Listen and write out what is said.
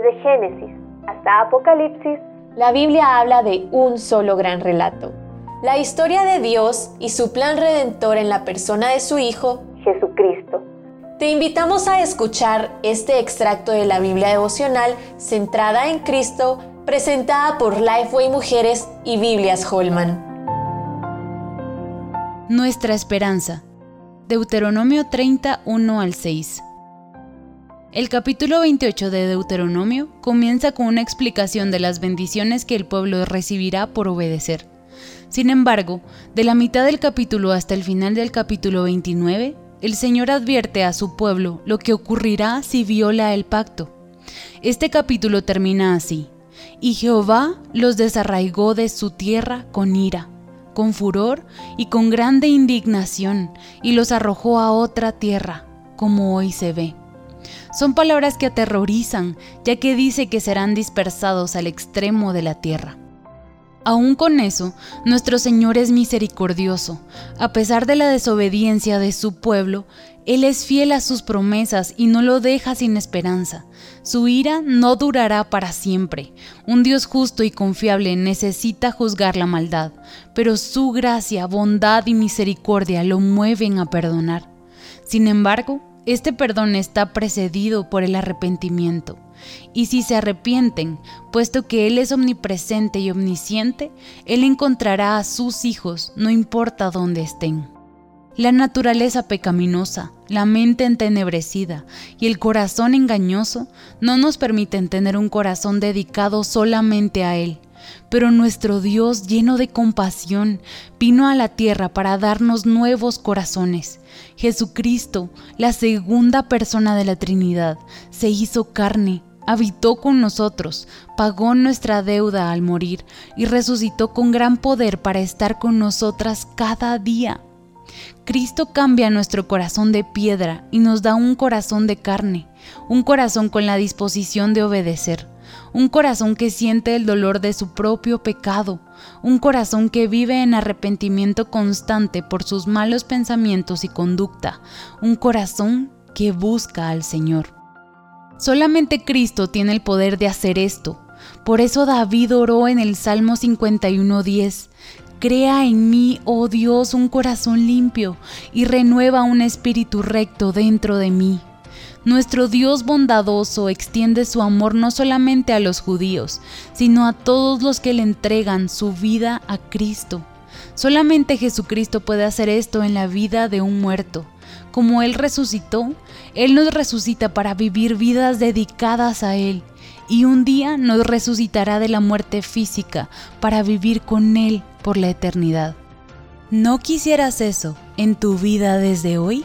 Desde Génesis hasta Apocalipsis, la Biblia habla de un solo gran relato. La historia de Dios y su plan redentor en la persona de su Hijo, Jesucristo. Te invitamos a escuchar este extracto de la Biblia devocional centrada en Cristo, presentada por Lifeway Mujeres y Biblias Holman. Nuestra esperanza. Deuteronomio 31 al 6. El capítulo 28 de Deuteronomio comienza con una explicación de las bendiciones que el pueblo recibirá por obedecer. Sin embargo, de la mitad del capítulo hasta el final del capítulo 29, el Señor advierte a su pueblo lo que ocurrirá si viola el pacto. Este capítulo termina así. Y Jehová los desarraigó de su tierra con ira, con furor y con grande indignación, y los arrojó a otra tierra, como hoy se ve. Son palabras que aterrorizan, ya que dice que serán dispersados al extremo de la tierra. Aún con eso, nuestro Señor es misericordioso. A pesar de la desobediencia de su pueblo, Él es fiel a sus promesas y no lo deja sin esperanza. Su ira no durará para siempre. Un Dios justo y confiable necesita juzgar la maldad, pero su gracia, bondad y misericordia lo mueven a perdonar. Sin embargo, este perdón está precedido por el arrepentimiento. Y si se arrepienten, puesto que Él es omnipresente y omnisciente, Él encontrará a sus hijos, no importa dónde estén. La naturaleza pecaminosa, la mente entenebrecida y el corazón engañoso no nos permiten tener un corazón dedicado solamente a Él. Pero nuestro Dios, lleno de compasión, vino a la tierra para darnos nuevos corazones. Jesucristo, la segunda persona de la Trinidad, se hizo carne, habitó con nosotros, pagó nuestra deuda al morir y resucitó con gran poder para estar con nosotras cada día. Cristo cambia nuestro corazón de piedra y nos da un corazón de carne, un corazón con la disposición de obedecer un corazón que siente el dolor de su propio pecado, un corazón que vive en arrepentimiento constante por sus malos pensamientos y conducta, un corazón que busca al Señor. Solamente Cristo tiene el poder de hacer esto. Por eso David oró en el Salmo 51.10, Crea en mí, oh Dios, un corazón limpio y renueva un espíritu recto dentro de mí. Nuestro Dios bondadoso extiende su amor no solamente a los judíos, sino a todos los que le entregan su vida a Cristo. Solamente Jesucristo puede hacer esto en la vida de un muerto. Como Él resucitó, Él nos resucita para vivir vidas dedicadas a Él y un día nos resucitará de la muerte física para vivir con Él por la eternidad. ¿No quisieras eso en tu vida desde hoy?